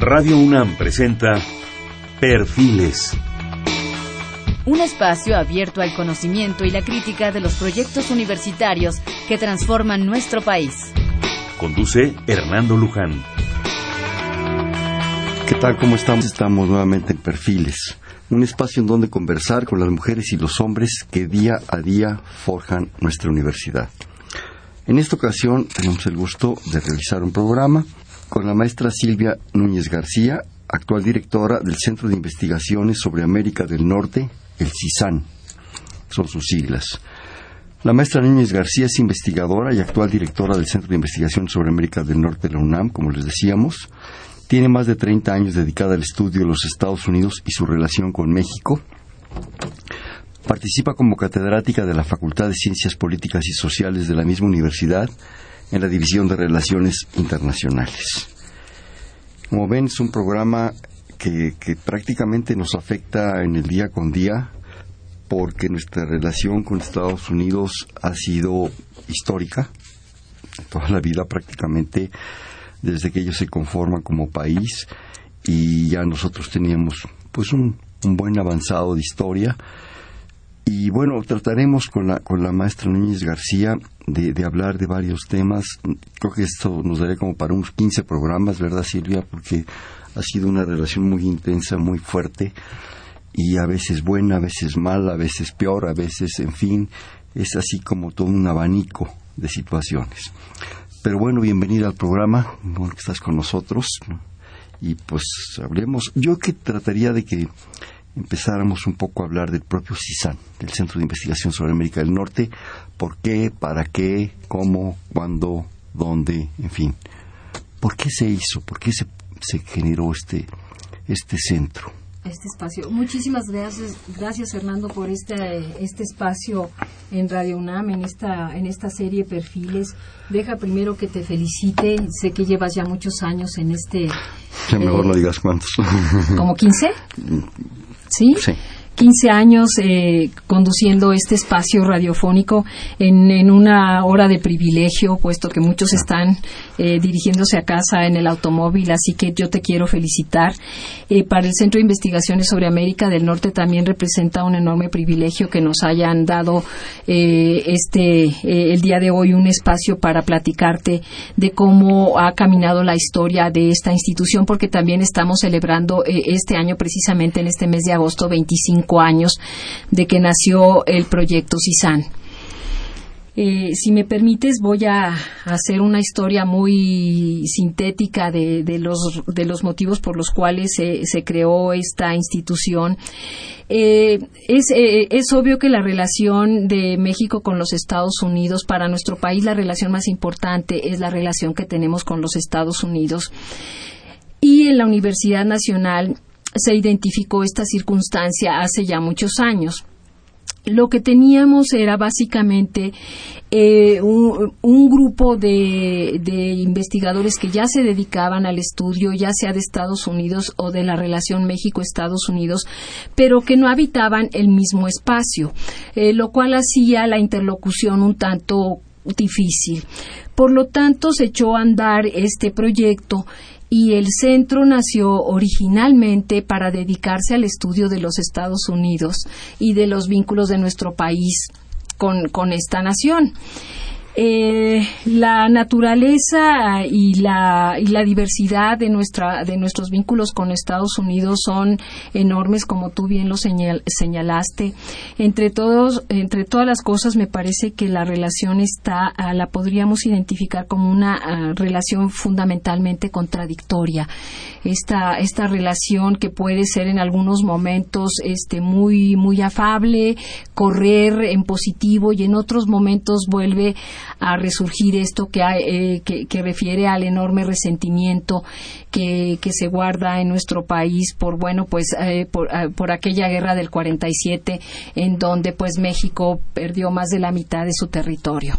Radio UNAM presenta Perfiles. Un espacio abierto al conocimiento y la crítica de los proyectos universitarios que transforman nuestro país. Conduce Hernando Luján. ¿Qué tal? ¿Cómo estamos? Estamos nuevamente en Perfiles, un espacio en donde conversar con las mujeres y los hombres que día a día forjan nuestra universidad. En esta ocasión tenemos el gusto de realizar un programa con la maestra Silvia Núñez García, actual directora del Centro de Investigaciones sobre América del Norte, el CISAN. Son sus siglas. La maestra Núñez García es investigadora y actual directora del Centro de Investigación sobre América del Norte de la UNAM, como les decíamos. Tiene más de 30 años dedicada al estudio de los Estados Unidos y su relación con México. Participa como catedrática de la Facultad de Ciencias Políticas y Sociales de la misma universidad en la División de Relaciones Internacionales. Como ven, es un programa que, que prácticamente nos afecta en el día con día porque nuestra relación con Estados Unidos ha sido histórica, toda la vida prácticamente desde que ellos se conforman como país y ya nosotros teníamos pues un, un buen avanzado de historia y bueno trataremos con la con la maestra Núñez García de, de, hablar de varios temas. Creo que esto nos daría como para unos 15 programas verdad Silvia porque ha sido una relación muy intensa muy fuerte. Y a veces buena a veces mala a veces peor a veces en fin es así como todo un abanico de situaciones. Pero bueno, bienvenida al programa, bueno estás con nosotros. Y pues hablemos. Yo que trataría de que empezáramos un poco a hablar del propio CISAN, del Centro de Investigación sobre América del Norte, por qué, para qué, cómo, cuándo, dónde, en fin. ¿Por qué se hizo? ¿Por qué se, se generó este, este centro? este espacio. Muchísimas gracias, gracias Fernando por este, este espacio en Radio UNAM, en esta, en esta serie Perfiles. Deja primero que te felicite, sé que llevas ya muchos años en este... Ya mejor eh, no digas cuántos. ¿Como 15? ¿Sí? Sí. 15 años eh, conduciendo este espacio radiofónico en, en, una hora de privilegio, puesto que muchos están eh, dirigiéndose a casa en el automóvil, así que yo te quiero felicitar. Eh, para el Centro de Investigaciones sobre América del Norte también representa un enorme privilegio que nos hayan dado eh, este el día de hoy un espacio para platicarte de cómo ha caminado la historia de esta institución, porque también estamos celebrando este año precisamente en este mes de agosto 25 años de que nació el proyecto CISAN. Eh, si me permites, voy a hacer una historia muy sintética de, los, de los, motivos por los cuales se, se creó esta institución. Eh, es, eh, es, obvio que la relación de México con los Estados Unidos, para nuestro país, la relación más importante es la relación que tenemos con los Estados Unidos. Y en la Universidad Nacional se identificó esta circunstancia hace ya muchos años. Lo que teníamos era básicamente eh, un, grupo de, de, investigadores que ya se dedicaban al estudio, ya sea de Estados Unidos o de la relación México-Estados Unidos, pero que no habitaban el mismo espacio, eh, lo cual hacía la interlocución un tanto difícil. Por lo tanto, se echó a andar este proyecto y el centro nació originalmente para dedicarse al estudio de los Estados Unidos y de los vínculos de nuestro país con, con esta nación. Eh, la naturaleza y la, y la diversidad de, nuestra, de nuestros vínculos con Estados Unidos son enormes, como tú bien lo señal, señalaste. Entre, todos, entre todas las cosas, me parece que la relación está, uh, la podríamos identificar como una uh, relación fundamentalmente contradictoria. Esta, esta relación que puede ser en algunos momentos este, muy, muy afable, correr en positivo y en otros momentos vuelve a resurgir esto que, eh, que, refiere al enorme resentimiento que, que, se guarda en nuestro país por bueno pues eh, por, uh, por, aquella guerra del 47 en donde pues México perdió más de la mitad de su territorio.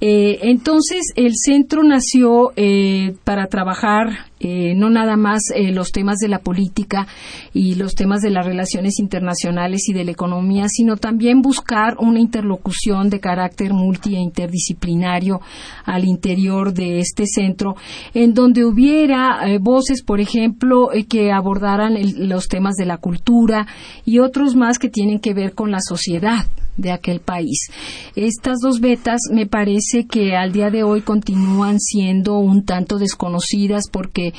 Eh, entonces, el centro nació eh, para trabajar eh, no nada más los temas de la política y los temas de las relaciones internacionales y de la economía, sino también buscar una interlocución de carácter multi e interdisciplinario al interior de este centro, en donde hubiera voces, por ejemplo, que abordaran los temas de la cultura y otros más que tienen que ver con la sociedad de aquel país. Estas dos betas me parece que al día de hoy continúan siendo un tanto desconocidas porque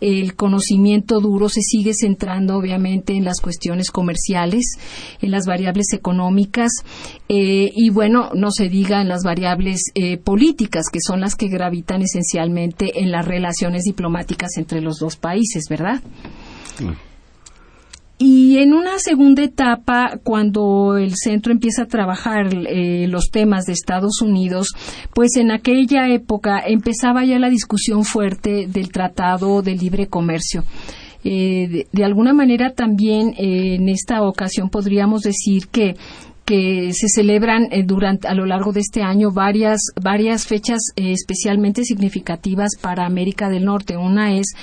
el conocimiento duro se sigue centrando obviamente en las cuestiones comerciales, en las variables económicas eh, y bueno, no se diga en las variables eh, políticas que son las que gravitan esencialmente en las relaciones diplomáticas entre los dos países, ¿verdad? Y en una segunda etapa, cuando el centro empieza a trabajar eh, los temas de Estados Unidos, pues en aquella época empezaba ya la discusión fuerte del Tratado de Libre Comercio. Eh, de, alguna manera también eh, en esta ocasión podríamos decir que que se celebran eh, durante a lo largo de este año varias varias fechas eh, especialmente significativas para América del Norte. Una es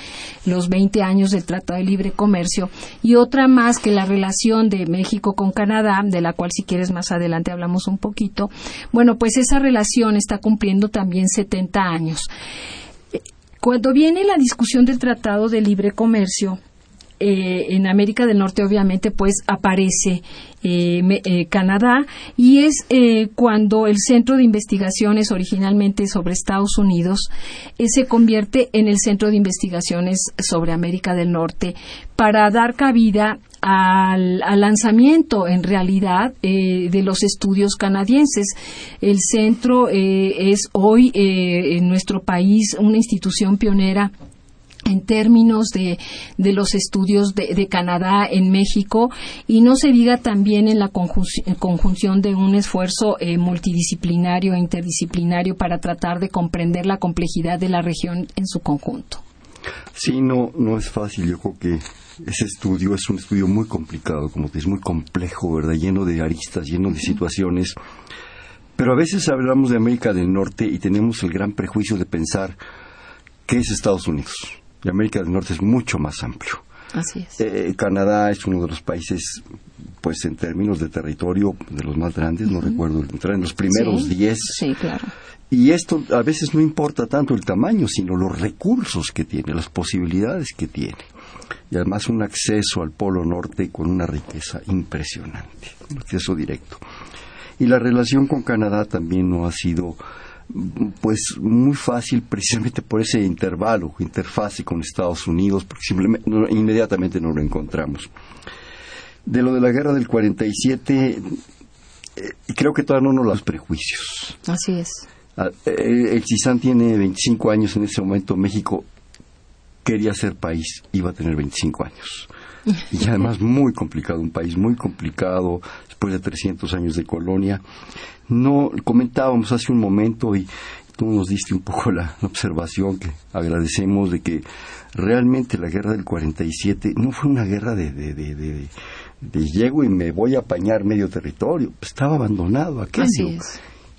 los 20 años del Tratado de Libre Comercio y otra más que la relación de México con Canadá, de la cual si quieres más adelante hablamos un poquito. Bueno, pues esa relación está cumpliendo también 70 años. Cuando viene la discusión del Tratado de Libre Comercio, eh, en América del Norte obviamente pues aparece eh, eh, Canadá y es cuando el centro de investigaciones originalmente sobre Estados Unidos se convierte en el centro de investigaciones sobre América del Norte para dar cabida al, lanzamiento en realidad de los estudios canadienses. El centro es hoy en nuestro país una institución pionera en términos de, de los estudios de, de, Canadá en México y no se diga también en la conjunción de un esfuerzo eh, multidisciplinario e interdisciplinario para tratar de comprender la complejidad de la región en su conjunto. Sí, no, no es fácil. Yo creo que ese estudio es un estudio muy complicado, como que es muy complejo, ¿verdad? Lleno de aristas, lleno de situaciones. Pero a veces hablamos de América del Norte y tenemos el gran prejuicio de pensar que es Estados Unidos y América del Norte es mucho más amplio. Así es. Eh, Canadá es uno de los países, pues en términos de territorio, de los más grandes, no recuerdo, entrar en los primeros 10. Sí, claro. Y esto a veces no importa tanto el tamaño, sino los recursos que tiene, las posibilidades que tiene. Y además un acceso al Polo Norte con una riqueza impresionante, un acceso directo. Y la relación con Canadá también no ha sido pues muy fácil precisamente por ese intervalo, interfase con Estados Unidos, porque simplemente inmediatamente no lo encontramos. De lo de la guerra del 47, eh, creo que todavía no nos los prejuicios. Así es. Ah, eh, el CISAN tiene 25 años en ese momento, México quería ser país, iba a tener 25 años. Y además muy complicado, un país muy complicado, después de 300 años de colonia no comentábamos hace un momento y tú nos diste un poco la observación que agradecemos de que realmente la guerra del 47 no fue una guerra de, de, de, de, llego y me voy a apañar medio territorio, estaba abandonado aquello.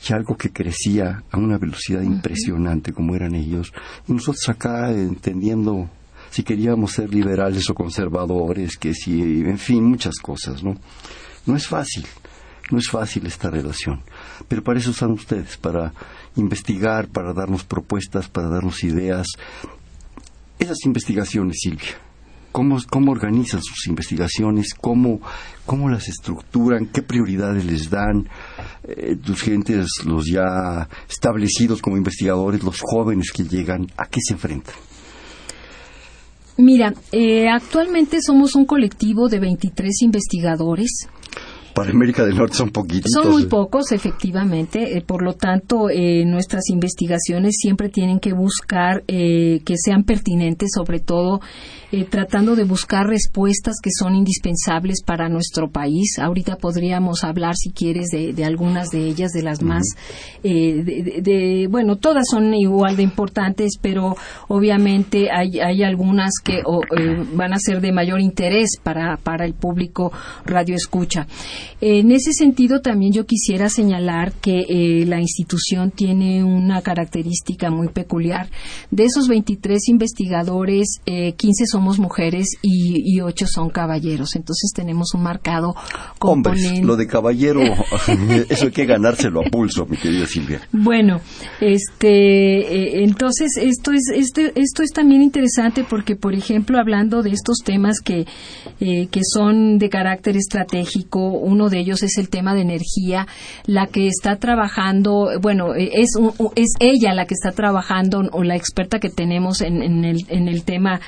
Y algo que crecía a una velocidad impresionante como eran ellos. Y nosotros acá entendiendo si queríamos ser liberales o conservadores, que si, en fin, muchas cosas, ¿no? No es fácil. No es fácil esta relación, pero para eso están ustedes, para investigar, para darnos propuestas, para darnos ideas. Esas investigaciones, Silvia, ¿cómo, cómo organizan sus investigaciones? ¿Cómo, cómo las estructuran? ¿Qué prioridades les dan? Eh, tus gentes, los ya establecidos como investigadores, los jóvenes que llegan, ¿a qué se enfrentan? Mira, eh, actualmente somos un colectivo de 23 investigadores para América del Norte son poquitos. Son muy pocos, efectivamente. Eh, por lo tanto, eh, nuestras investigaciones siempre tienen que buscar eh, que sean pertinentes, sobre todo eh, tratando de buscar respuestas que son indispensables para nuestro país. Ahorita podríamos hablar, si quieres, de, algunas de ellas, de las más, eh, de, bueno, todas son igual de importantes, pero obviamente hay, hay algunas que eh, van a ser de mayor interés para, para el público radio escucha. En ese sentido, también yo quisiera señalar que la institución tiene una característica muy peculiar. De esos 23 investigadores, 15 eh, somos mujeres y, y 8 son caballeros. Entonces tenemos un marcado componente. Hombres, lo de caballero, eso hay que ganárselo a pulso, mi querida Silvia. Bueno, este, eh, entonces esto es, este, esto es también interesante porque, por ejemplo, hablando de estos temas que, que son de carácter estratégico, uno de ellos es el tema de energía, la que está trabajando, bueno, es, es ella la que está trabajando o la experta que tenemos en, el, en el tema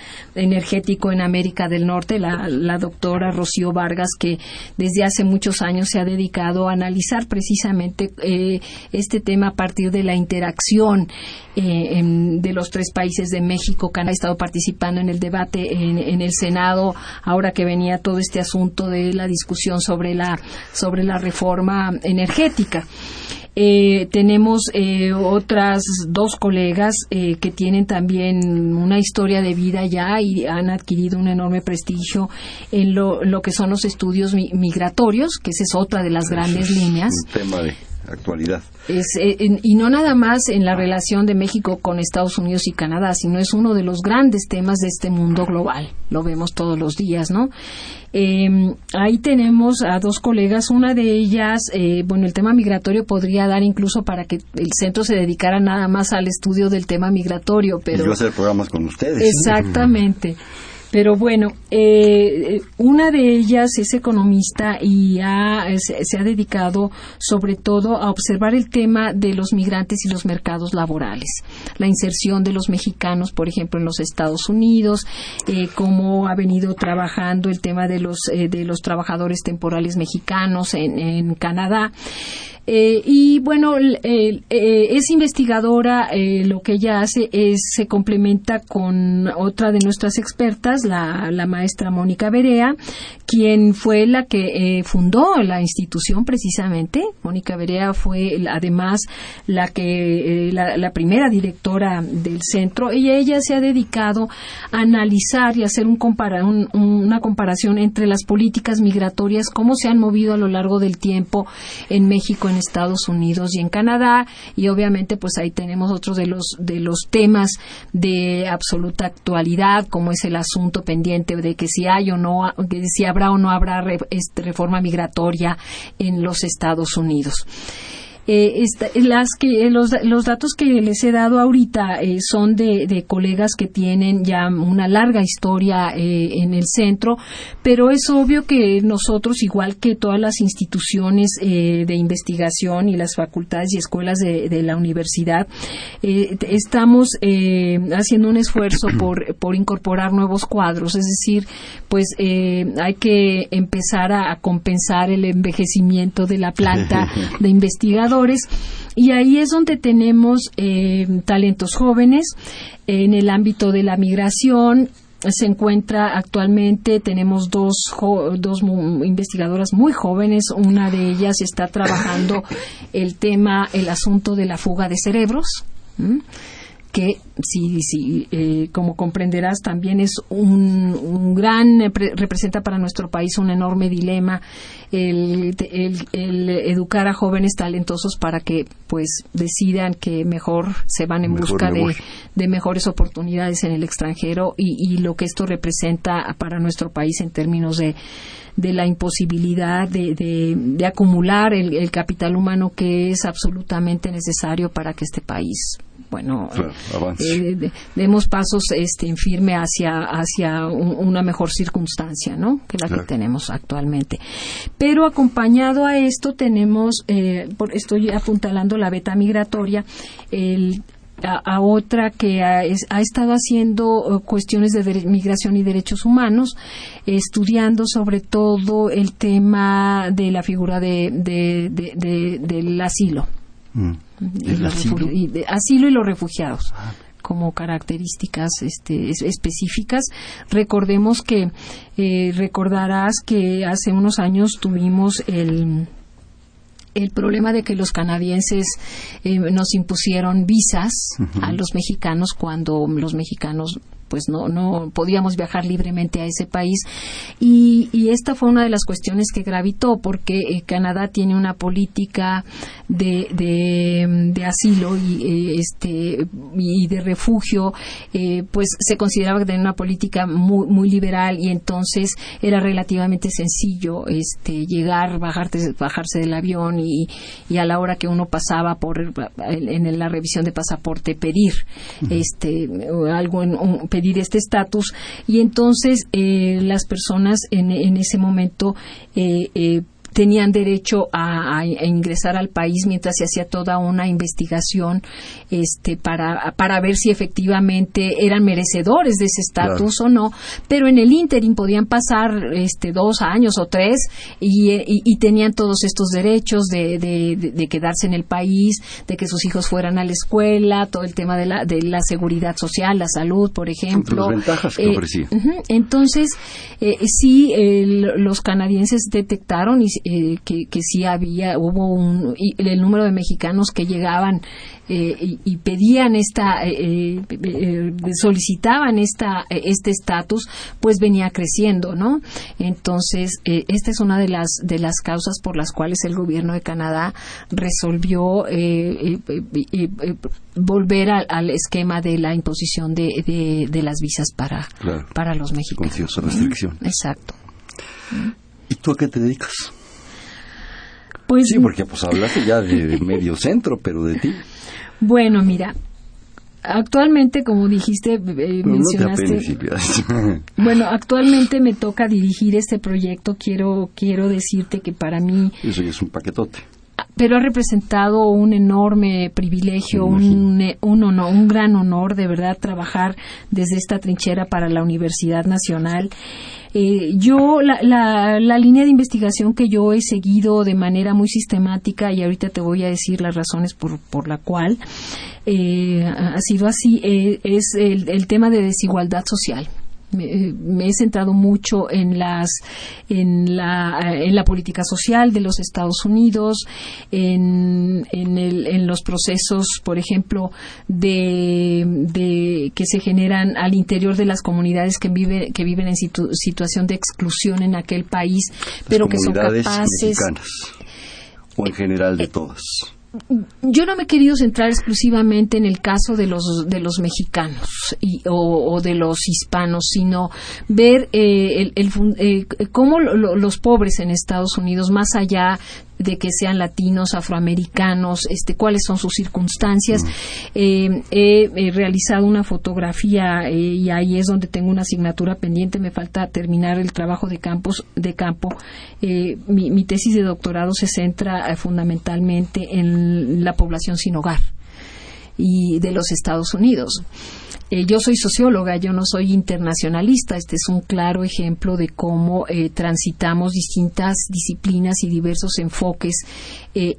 energético en América del Norte, la, la doctora Rocío Vargas, que desde hace muchos años se ha dedicado a analizar precisamente eh, este tema a partir de la interacción eh, de los tres países de México que han estado participando en el debate en, en, el Senado, ahora que venía todo este asunto de la discusión sobre la, sobre la reforma energética. Eh, tenemos eh, otras dos colegas eh, que tienen también una historia de vida ya y han adquirido un enorme prestigio en lo, lo que son los estudios migratorios, que esa es otra de las grandes líneas. Un tema de actualidad. Es, eh, y no nada más en la relación de México con Estados Unidos y Canadá, sino es uno de los grandes temas de este mundo global. Lo vemos todos los días, ¿no? Eh, ahí tenemos a dos colegas, una de ellas, eh, bueno, el tema migratorio podría dar incluso para que el centro se dedicara nada más al estudio del tema migratorio, pero... yo hacer programas con ustedes. Exactamente. Pero bueno, eh, una de ellas es economista y se ha dedicado sobre todo a observar el tema de los migrantes y los mercados laborales, la inserción de los mexicanos, por ejemplo, en los Estados Unidos, eh, cómo ha venido trabajando el tema de los eh, de los trabajadores temporales mexicanos en Canadá. Eh, y bueno, eh, es investigadora, eh, lo que ella hace es se complementa con otra de nuestras expertas, la, la maestra Mónica Berea, quien fue la que fundó la institución precisamente. Mónica Berea fue además la que la, primera directora del centro y ella se ha dedicado a analizar y hacer un una comparación entre las políticas migratorias, cómo se han movido a lo largo del tiempo en México, Estados Unidos y en Canadá y obviamente pues ahí tenemos otros de los de los temas de absoluta actualidad como es el asunto pendiente de que si hay o no si habrá o no habrá este, reforma migratoria en los Estados Unidos. Eh, las que los, los, datos que les he dado ahorita eh, son de, de, colegas que tienen ya una larga historia eh, en el centro, pero es obvio que nosotros, igual que todas las instituciones de investigación y las facultades y escuelas de, de la universidad, estamos haciendo un esfuerzo por, por incorporar nuevos cuadros, es decir, pues hay que empezar a, a compensar el envejecimiento de la planta de investigadores y ahí es donde tenemos eh, talentos jóvenes en el ámbito de la migración, se encuentra actualmente, tenemos dos, dos investigadoras muy jóvenes, una de ellas está trabajando el tema, el asunto de la fuga de cerebros que sí, sí eh, como comprenderás también es un, gran representa para nuestro país un enorme dilema el, educar a jóvenes talentosos para que pues decidan que mejor se van en busca de, mejores oportunidades en el extranjero y, lo que esto representa para nuestro país en términos de de la imposibilidad de, de, acumular el, capital humano que es absolutamente necesario para que este país bueno eh, demos pasos este en firme hacia hacia una mejor circunstancia no que la que tenemos actualmente pero acompañado a esto tenemos eh, estoy apuntalando la beta migratoria el a, otra que ha, estado haciendo eh, cuestiones de migración y derechos humanos, estudiando sobre todo el tema de la figura de, del asilo. Mm. Y asilo? y los refugiados ah. Como características este, específicas. Recordemos que, eh, recordarás que hace unos años tuvimos el el problema de que los canadienses eh, nos impusieron visas a los mexicanos cuando los mexicanos pues no, no podíamos viajar libremente a ese país. Y, y esta fue una de las cuestiones que gravitó, porque eh, Canadá tiene una política de, de, asilo y, eh, este, y de refugio, eh, pues se consideraba que tenía una política muy, muy liberal y entonces era relativamente sencillo este, llegar, bajarte, bajarse del avión y, y a la hora que uno pasaba por en la revisión de pasaporte pedir este algo en, pedir este estatus. Y entonces eh, las personas en, en ese momento eh, eh, tenían derecho a, ingresar al país mientras se hacía toda una investigación este, para, para ver si efectivamente eran merecedores de ese estatus o no, pero en el ínterin podían pasar este, dos años o tres y, tenían todos estos derechos de, de, quedarse en el país, de que sus hijos fueran a la escuela, todo el tema de la, de la seguridad social, la salud, por ejemplo. ventajas que eh, Entonces, eh, sí, los canadienses detectaron y eh, que, que sí había, hubo un, el número de mexicanos que llegaban eh, y, pedían esta, eh, solicitaban esta, este estatus, pues venía creciendo, ¿no? Entonces, esta es una de las, de las causas por las cuales el gobierno de Canadá resolvió volver al, esquema de la imposición de, de, las visas para, para los mexicanos. Restricción. Exacto. ¿Y tú a qué te dedicas? Pues, sí, porque pues hablaste ya de medio centro, pero de ti. Bueno, mira, actualmente, como dijiste, eh, mencionaste. bueno, actualmente me toca dirigir este proyecto. Quiero, quiero decirte que para mí. Eso ya es un paquetote. Pero ha representado un enorme privilegio, un, un, un gran honor de verdad trabajar desde esta trinchera para la Universidad Nacional. Eh, yo, la, la, la, línea de investigación que yo he seguido de manera muy sistemática, y ahorita te voy a decir las razones por, por la cual eh, ha sido así, eh, es el, el tema de desigualdad social me, he centrado mucho en las en la, en la política social de los Estados Unidos en, en, el, en los procesos por ejemplo de, de, que se generan al interior de las comunidades que viven que viven en situación de exclusión en aquel país pero que son capaces o en general de todas yo no me he querido centrar exclusivamente en el caso de los de los mexicanos y, o, de los hispanos, sino ver eh, el, eh, cómo los pobres en Estados Unidos, más allá de que sean latinos, afroamericanos, este, cuáles son sus circunstancias. Eh, he, realizado una fotografía eh, y ahí es donde tengo una asignatura pendiente. Me falta terminar el trabajo de campos de campo. Eh, mi, mi, tesis de doctorado se centra fundamentalmente en la población sin hogar y de los Estados Unidos. Eh, yo soy socióloga, yo no soy internacionalista. Este es un claro ejemplo de cómo eh, transitamos distintas disciplinas y diversos enfoques eh,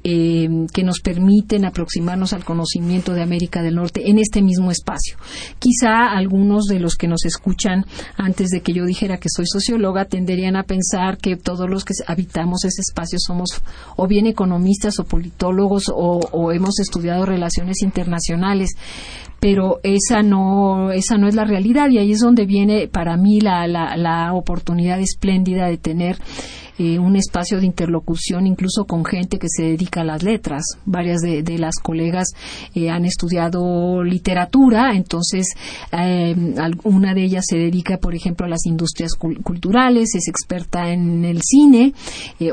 que nos permiten aproximarnos al conocimiento de América del Norte en este mismo espacio. Quizá algunos de los que nos escuchan antes de que yo dijera que soy socióloga tenderían a pensar que todos los que habitamos ese espacio somos o bien economistas o politólogos o hemos estudiado relaciones internacionales pero esa no, esa no es la realidad. Y ahí es donde viene para mí la, la, la oportunidad espléndida de tener eh, un espacio de interlocución incluso con gente que se dedica a las letras. Varias de, las colegas eh, han estudiado literatura, entonces eh, una de ellas se dedica, por ejemplo, a las industrias culturales, es experta en el cine,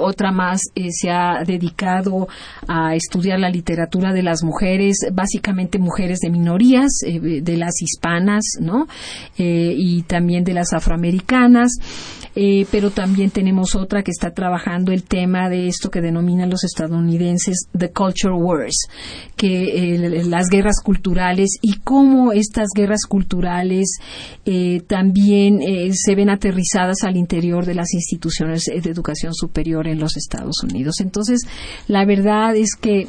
otra más se ha dedicado a estudiar la literatura de las mujeres, básicamente mujeres de minorías, de las hispanas, ¿no? y también de las afroamericanas. Eh, pero también tenemos otra que está trabajando el tema de esto que denominan los estadounidenses the culture wars, que las guerras culturales y cómo estas guerras culturales eh, también eh, se ven aterrizadas al interior de las instituciones de educación superior en los Estados Unidos. Entonces, la verdad es que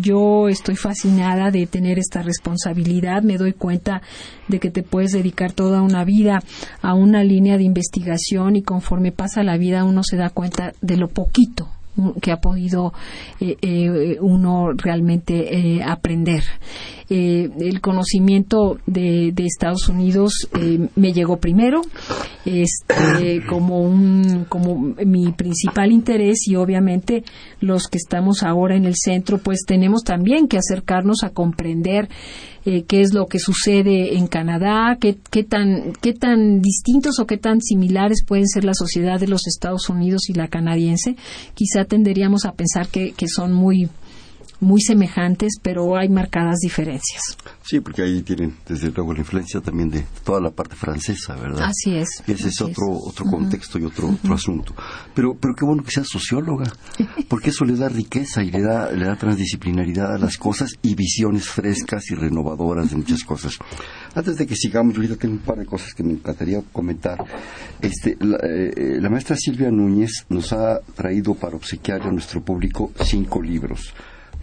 yo estoy fascinada de tener esta responsabilidad, me doy cuenta de que te puedes dedicar toda una vida a una línea de investigación y conforme pasa la vida uno se da cuenta de lo poquito que ha podido uno realmente aprender. el conocimiento de, Estados Unidos me llegó primero este, como un como mi principal interés y obviamente los que estamos ahora en el centro pues tenemos también que acercarnos a comprender eh, qué es lo que sucede en Canadá, qué, qué, tan, qué tan distintos o qué tan similares pueden ser la sociedad de los Estados Unidos y la canadiense. Quizá tenderíamos a pensar que, que son muy, muy semejantes, pero hay marcadas diferencias. Sí, porque ahí tienen desde luego la influencia también de toda la parte francesa, ¿verdad? Así es. Y ese es otro otro contexto y otro, otro asunto. Pero pero qué bueno que sea socióloga, porque eso le da riqueza y le da le da transdisciplinaridad a las cosas y visiones frescas y renovadoras de muchas cosas. Antes de que sigamos, yo ahorita tengo un par de cosas que me encantaría comentar. Este, la, eh, la maestra Silvia Núñez nos ha traído para obsequiar a nuestro público cinco libros.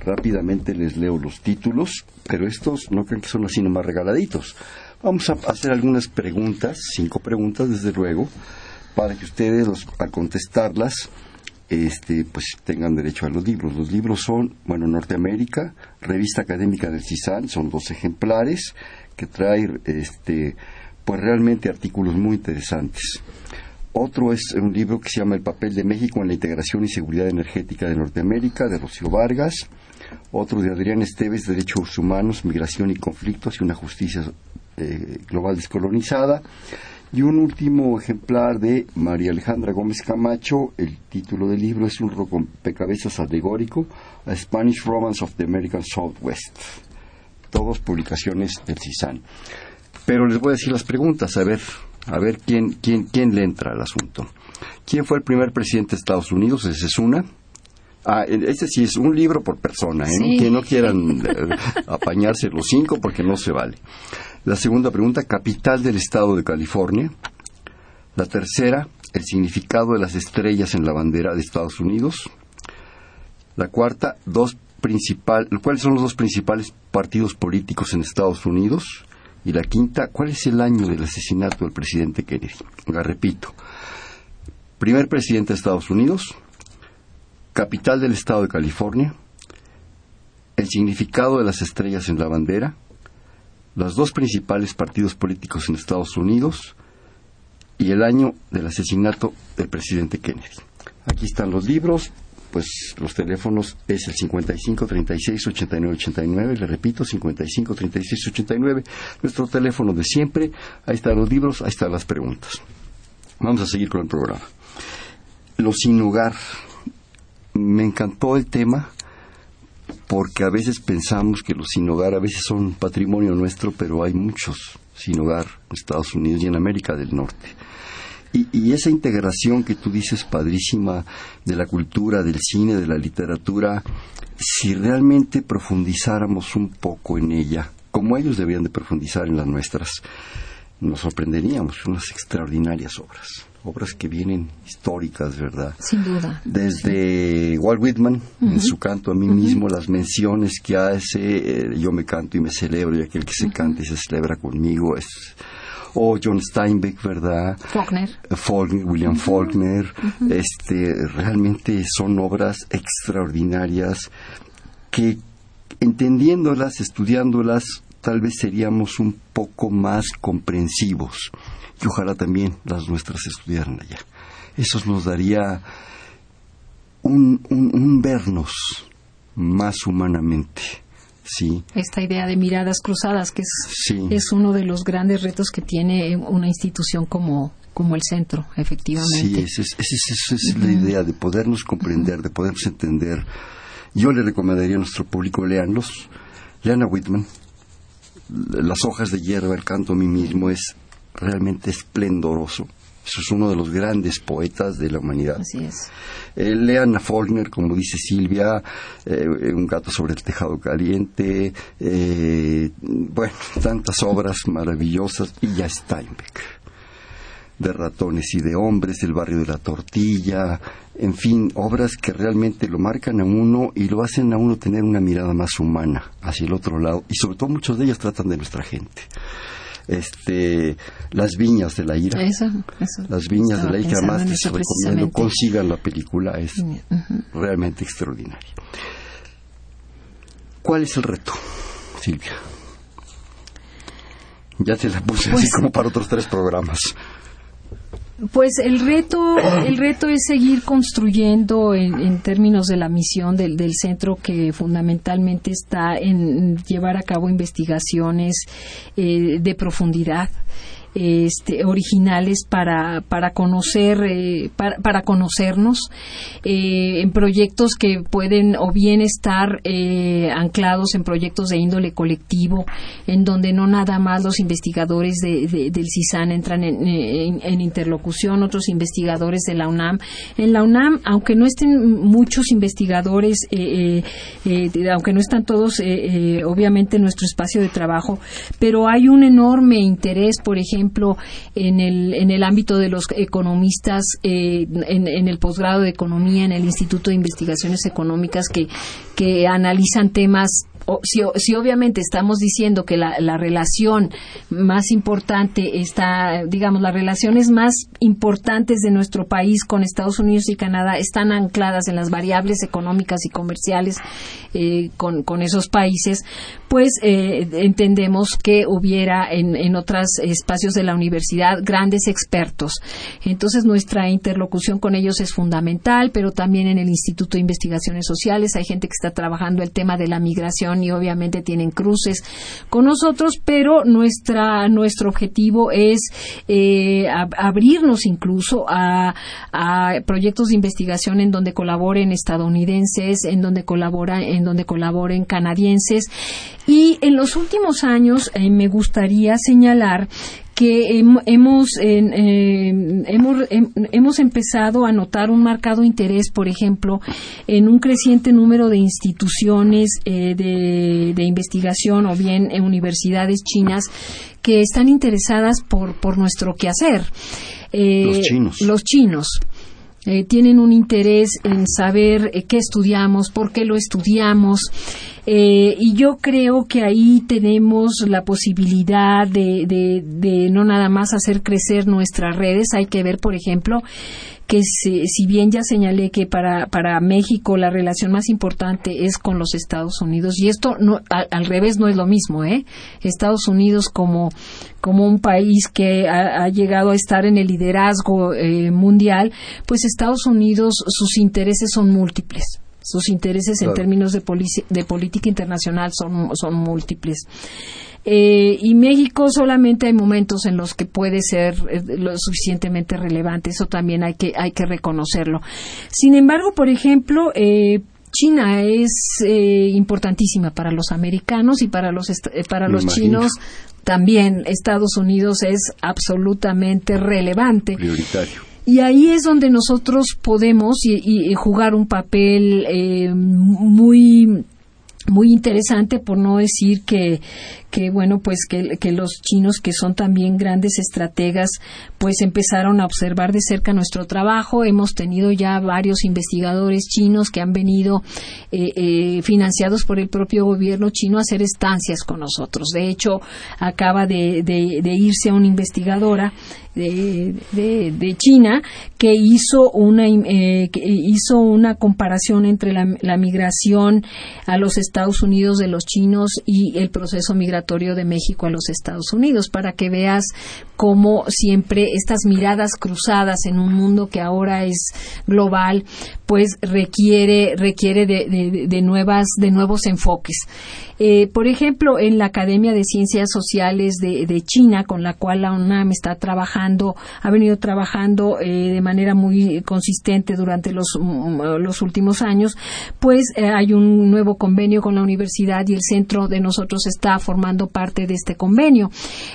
Rápidamente les leo los títulos, pero estos no creen que son así nomás regaladitos. Vamos a hacer algunas preguntas, cinco preguntas desde luego, para que ustedes al contestarlas este, pues tengan derecho a los libros. Los libros son, bueno, Norteamérica, Revista Académica del CISAN, son dos ejemplares que trae este, pues realmente artículos muy interesantes. Otro es un libro que se llama El papel de México en la integración y seguridad energética de Norteamérica, de Rocío Vargas otro de Adrián Esteves, Derechos Humanos, Migración y Conflictos y una justicia eh, global descolonizada. Y un último ejemplar de María Alejandra Gómez Camacho. El título del libro es un rompecabezas alegórico, A Spanish Romance of the American Southwest. Todos publicaciones del CISAN. Pero les voy a decir las preguntas, a ver, a ver quién, quién, quién le entra al asunto. ¿Quién fue el primer presidente de Estados Unidos? Esa es una. Ah, este sí es un libro por persona, ¿eh? que no quieran eh, apañarse los cinco porque no se vale. La segunda pregunta, capital del estado de California. La tercera, el significado de las estrellas en la bandera de Estados Unidos. La cuarta, dos principal, cuáles son los dos principales partidos políticos en Estados Unidos. Y la quinta, ¿cuál es el año del asesinato del presidente Kennedy? La repito. Primer presidente de Estados Unidos, capital del estado de California, el significado de las estrellas en la bandera, los dos principales partidos políticos en Estados Unidos y el año del asesinato del presidente Kennedy. Aquí están los libros, pues los teléfonos es el 55 36 89 89, le repito, 55 36 89, nuestro teléfono de siempre, ahí están los libros, ahí están las preguntas. Vamos a seguir con el programa. Los sin hogar, me encantó el tema porque a veces pensamos que los sin hogar a veces son patrimonio nuestro, pero hay muchos sin hogar en Estados Unidos y en América del Norte. Y, esa integración que tú dices padrísima de la cultura, del cine, de la literatura, si realmente profundizáramos un poco en ella, como ellos debían de profundizar en las nuestras, nos sorprenderíamos, unas extraordinarias obras obras que vienen históricas, ¿verdad? Sin duda. Desde Walt Whitman, en su canto a mí mismo, las menciones que hace, eh, yo me canto y me celebro, y aquel que se canta y se celebra conmigo es o John Steinbeck, ¿verdad? Faulkner. Faulkner William Faulkner. Este, realmente son obras extraordinarias que entendiéndolas, estudiándolas, tal vez seríamos un poco más comprensivos y ojalá también las nuestras estudiaran allá. Eso nos daría un, un, vernos más humanamente. Sí. Esta idea de miradas cruzadas, que es, es uno de los grandes retos que tiene una institución como, como el centro, efectivamente. Sí, esa es, la idea de podernos comprender, de podernos entender. Yo le recomendaría a nuestro público, leanlos, lean a Whitman, Las hojas de hierba, el canto a mí mismo, es realmente esplendoroso. Eso es uno de los grandes poetas de la humanidad. Así es. Eh, lean a Faulkner, como dice Silvia, eh, Un gato sobre el tejado caliente, eh, bueno, tantas obras maravillosas, y ya Steinbeck. De ratones y de hombres, El barrio de la tortilla, en fin, obras que realmente lo marcan a uno y lo hacen a uno tener una mirada más humana hacia el otro lado, y sobre todo muchos de ellos tratan de nuestra gente. este, las viñas de la ira. Eso, eso. Las viñas de la ira, además les recomiendo, consigan la película, es realmente extraordinaria. ¿Cuál es el reto, Silvia? Ya te la puse así Pues- como para otros tres programas. Pues el reto, el reto es seguir construyendo en, términos de la misión del, del centro que fundamentalmente está en llevar a cabo investigaciones eh, de profundidad. Este, originales para, para conocer eh, para, para conocernos eh, en proyectos que pueden o bien estar eh, anclados en proyectos de índole colectivo en donde no nada más los investigadores de- de- del CISAN entran en, en- en interlocución, otros investigadores de la UNAM. En la UNAM, aunque no estén muchos investigadores, aunque no están todos, obviamente, en nuestro espacio de trabajo, pero hay un enorme interés, por ejemplo, en el, en el ámbito de los economistas, eh, en, en el posgrado de economía, en el Instituto de Investigaciones Económicas, que, que analizan temas o- si, si obviamente estamos diciendo que la, la relación más importante está, digamos, las relaciones más importantes de nuestro país con Estados Unidos y Canadá están ancladas en las variables económicas y comerciales eh, con, con esos países, pues eh, entendemos que hubiera en, en otros espacios de la universidad grandes expertos. Entonces nuestra interlocución con ellos es fundamental, pero también en el Instituto de Investigaciones Sociales hay gente que está trabajando el tema de la migración y obviamente tienen cruces con nosotros, pero nuestra nuestro objetivo es eh, ab- abrirnos incluso a, a proyectos de investigación en donde colaboren estadounidenses, en donde colabora, en donde colaboren canadienses. Y en los últimos años eh, me gustaría señalar que hem- hemos, en- hemos, hem- hemos empezado a notar un marcado interés, por ejemplo, en un creciente número de instituciones eh, de, de investigación o bien en universidades chinas que están interesadas por, por nuestro quehacer. Eh, Los chinos. Los chinos. Eh, tienen un interés en saber eh, qué estudiamos, por qué lo estudiamos. Eh, y yo creo que ahí tenemos la posibilidad de, de, de no nada más hacer crecer nuestras redes. Hay que ver, por ejemplo, que si, si bien ya señalé que para, para México la relación más importante es con los Estados Unidos, y esto no, al, revés no es lo mismo, ¿eh? Estados Unidos como, como un país que ha, ha llegado a estar en el liderazgo eh, mundial, pues Estados Unidos sus intereses son múltiples. Sus intereses en términos de, de política internacional son, son múltiples. Eh, y México solamente hay momentos en los que puede ser eh, lo suficientemente relevante. Eso también hay que, hay que reconocerlo. Sin embargo, por ejemplo, eh, China es eh, importantísima para los americanos y para los, para Me los imagino. chinos también. Estados Unidos es absolutamente relevante. Prioritario. Y ahí es donde nosotros podemos y, y- y jugar un papel eh, muy muy interesante por no decir que que bueno pues que, los chinos que son también grandes estrategas pues empezaron a observar de cerca nuestro trabajo. Hemos tenido ya varios investigadores chinos que han venido eh, eh, financiados por el propio gobierno chino a hacer estancias con nosotros. De hecho acaba de, irse una investigadora de, China que hizo una eh, que hizo una comparación entre la migración a los Estados Unidos de los chinos y el proceso migratorio de México a los Estados Unidos para que veas cómo siempre estas miradas cruzadas en un mundo que ahora es global pues requiere requiere de, de- nuevas de nuevos enfoques. Eh, por ejemplo en la Academia de Ciencias Sociales de, de China con la cual la UNAM está trabajando ha venido trabajando eh, de manera muy consistente durante los mm, los últimos años pues eh, hay un nuevo convenio con la universidad y el centro de nosotros está formando parte de este convenio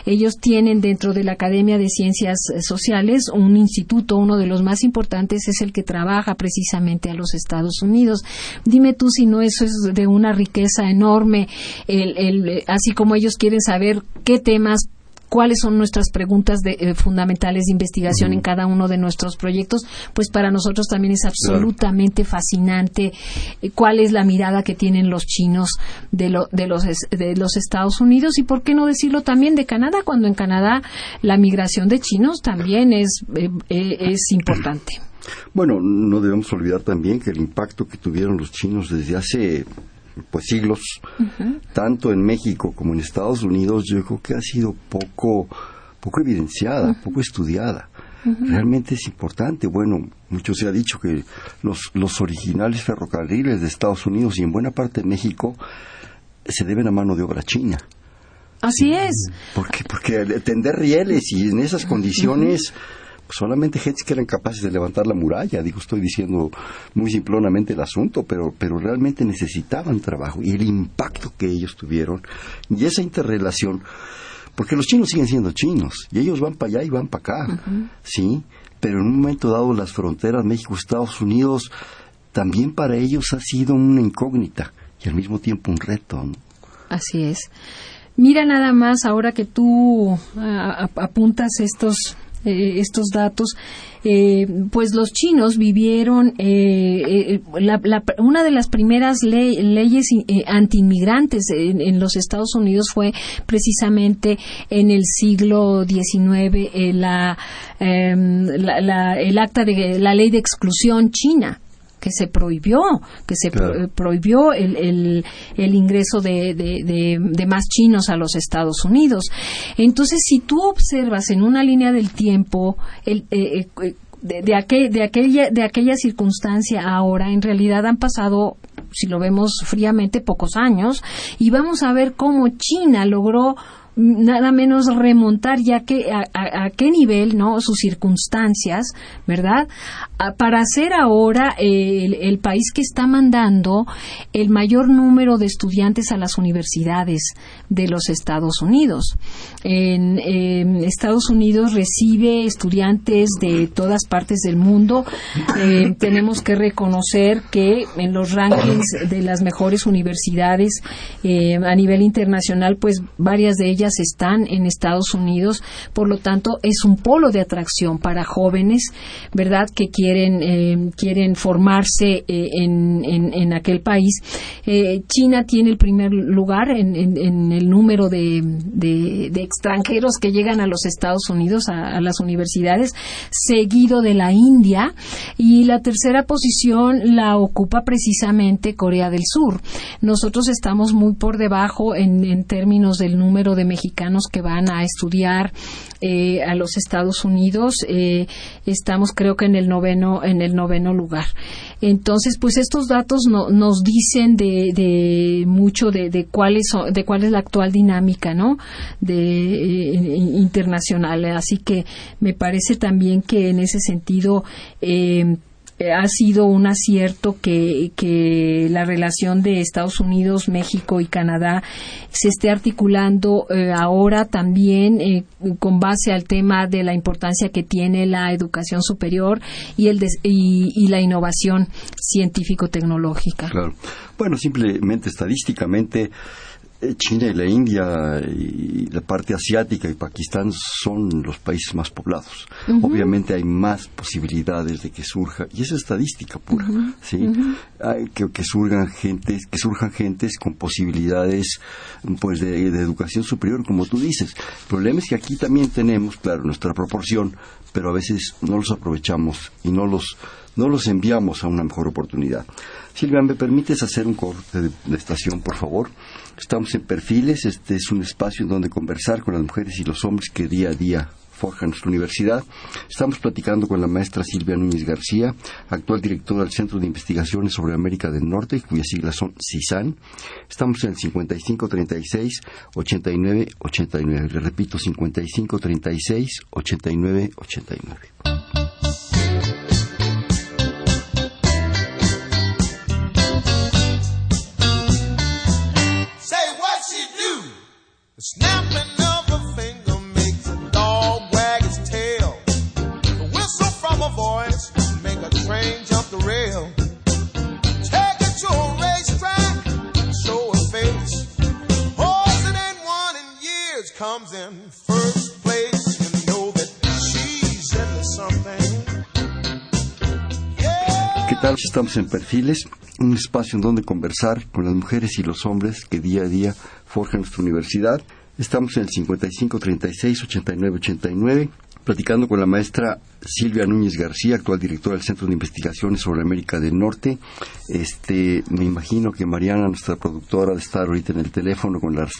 ellos tienen dentro de la Academia de Ciencias eh, Sociales un instituto, uno de los más importantes es el que trabaja precisamente a los Estados Unidos. Dime tú si no eso es de una riqueza enorme, el, el, eh, así como ellos quieren saber qué temas cuáles son nuestras preguntas de, eh, fundamentales de investigación en cada uno de nuestros proyectos, pues para nosotros también es absolutamente fascinante eh, cuál es la mirada que tienen los chinos de, lo, de, los, de los Estados Unidos y por qué no decirlo también de Canadá, cuando en Canadá la migración de chinos también es, es importante. Bueno, no debemos olvidar también que el impacto que tuvieron los chinos desde hace pues siglos, tanto en México como en Estados Unidos, yo creo que ha sido poco, poco evidenciada, poco estudiada. Realmente es importante. Bueno, mucho se ha dicho que los, los originales ferrocarriles de Estados Unidos y en buena parte de México se deben a mano de obra china. Así es. Porque, porque tender rieles y en esas condiciones solamente gente que eran capaces de levantar la muralla, digo, estoy diciendo muy simplonamente el asunto, pero, pero realmente necesitaban trabajo y el impacto que ellos tuvieron y esa interrelación, porque los chinos siguen siendo chinos y ellos van para allá y van para acá, ¿sí? Pero en un momento dado las fronteras México-Estados Unidos también para ellos ha sido una incógnita y al mismo tiempo un reto. Así es. Mira nada más ahora que tú apuntas estos eh, estos datos, eh, pues los chinos vivieron eh, una de las primeras leyes antiinmigrantes en, en, los Estados Unidos fue precisamente en el siglo XIX la, em, el acta de la ley de exclusión china que se prohibió, que se prohibió el, el, el ingreso de, de, más chinos a los Estados Unidos. Entonces, si tú observas en una línea del tiempo el, eh, eh, de, de, aquella, de aquella circunstancia ahora, en realidad han pasado si lo vemos fríamente, pocos años, y vamos a ver cómo China logró nada menos remontar ya que a, qué nivel no sus circunstancias verdad para ser ahora el, país que está mandando el mayor número de estudiantes a las universidades de los Estados Unidos. En, Estados Unidos recibe estudiantes de todas partes del mundo. Eh, tenemos que reconocer que en los rankings de las mejores universidades eh, a nivel internacional pues varias de ellas están en Estados Unidos, por lo tanto es un polo de atracción para jóvenes, ¿verdad? Que quieren, eh, quieren formarse eh, en, en, aquel país. Eh, China tiene el primer lugar en, el número de, de, extranjeros que llegan a los Estados Unidos, a, las universidades, seguido de la India, y la tercera posición la ocupa precisamente Corea del Sur. Nosotros estamos muy por debajo en, en términos del número de mexicanos que van a estudiar eh, a los Estados Unidos. Eh, estamos, creo que en el noveno, en el noveno lugar. Entonces, pues estos datos nos dicen de, mucho de, cuáles de cuál es la actual dinámica, ¿no? De eh, internacional. Así que me parece también que en ese sentido eh, ha sido un acierto que, que, la relación de Estados Unidos, México y Canadá se esté articulando eh, ahora también eh, con base al tema de la importancia que tiene la educación superior y, el y, la innovación científico-tecnológica. Claro. Bueno, simplemente estadísticamente eh, China y la India y la parte asiática y Pakistán son los países más poblados. Obviamente hay más posibilidades de que surja, y es estadística pura, ¿sí? que, surjan gentes, que surjan gentes con posibilidades pues de, educación superior, como tú dices. El problema es que aquí también tenemos, claro, nuestra proporción, pero a veces no los aprovechamos y no los, no los enviamos a una mejor oportunidad. Silvia, ¿me permites hacer un corte de estación, por favor? Estamos en Perfiles, este es un espacio en donde conversar con las mujeres y los hombres que día a día forjan nuestra universidad. Estamos platicando con la maestra Silvia Núñez García, actual directora del Centro de Investigaciones sobre América del Norte, cuyas siglas son CISAN. Estamos en el 5536 8989. Le repito, 5536 Estamos en Perfiles, un espacio en donde conversar con las mujeres y los hombres que día a día forjan nuestra universidad. Estamos en el 55 36 89 89 platicando con la maestra Silvia Núñez García, actual directora del Centro de Investigaciones sobre América del Norte. Este, me imagino que Mariana, nuestra productora, de estar ahorita en el teléfono con las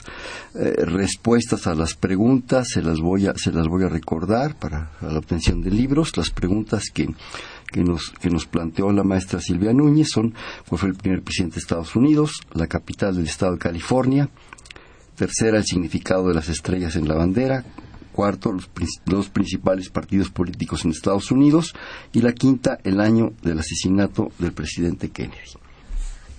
eh, respuestas a las preguntas. Se las voy a, se las voy a recordar para la obtención de libros. Las preguntas que, que nos, que nos planteó la maestra Silvia Núñez son cuál fue el primer presidente de Estados Unidos, la capital del estado de California, tercera, el significado de las estrellas en la bandera, cuarto, los, los, principales partidos políticos en Estados Unidos y la quinta, el año del asesinato del presidente Kennedy.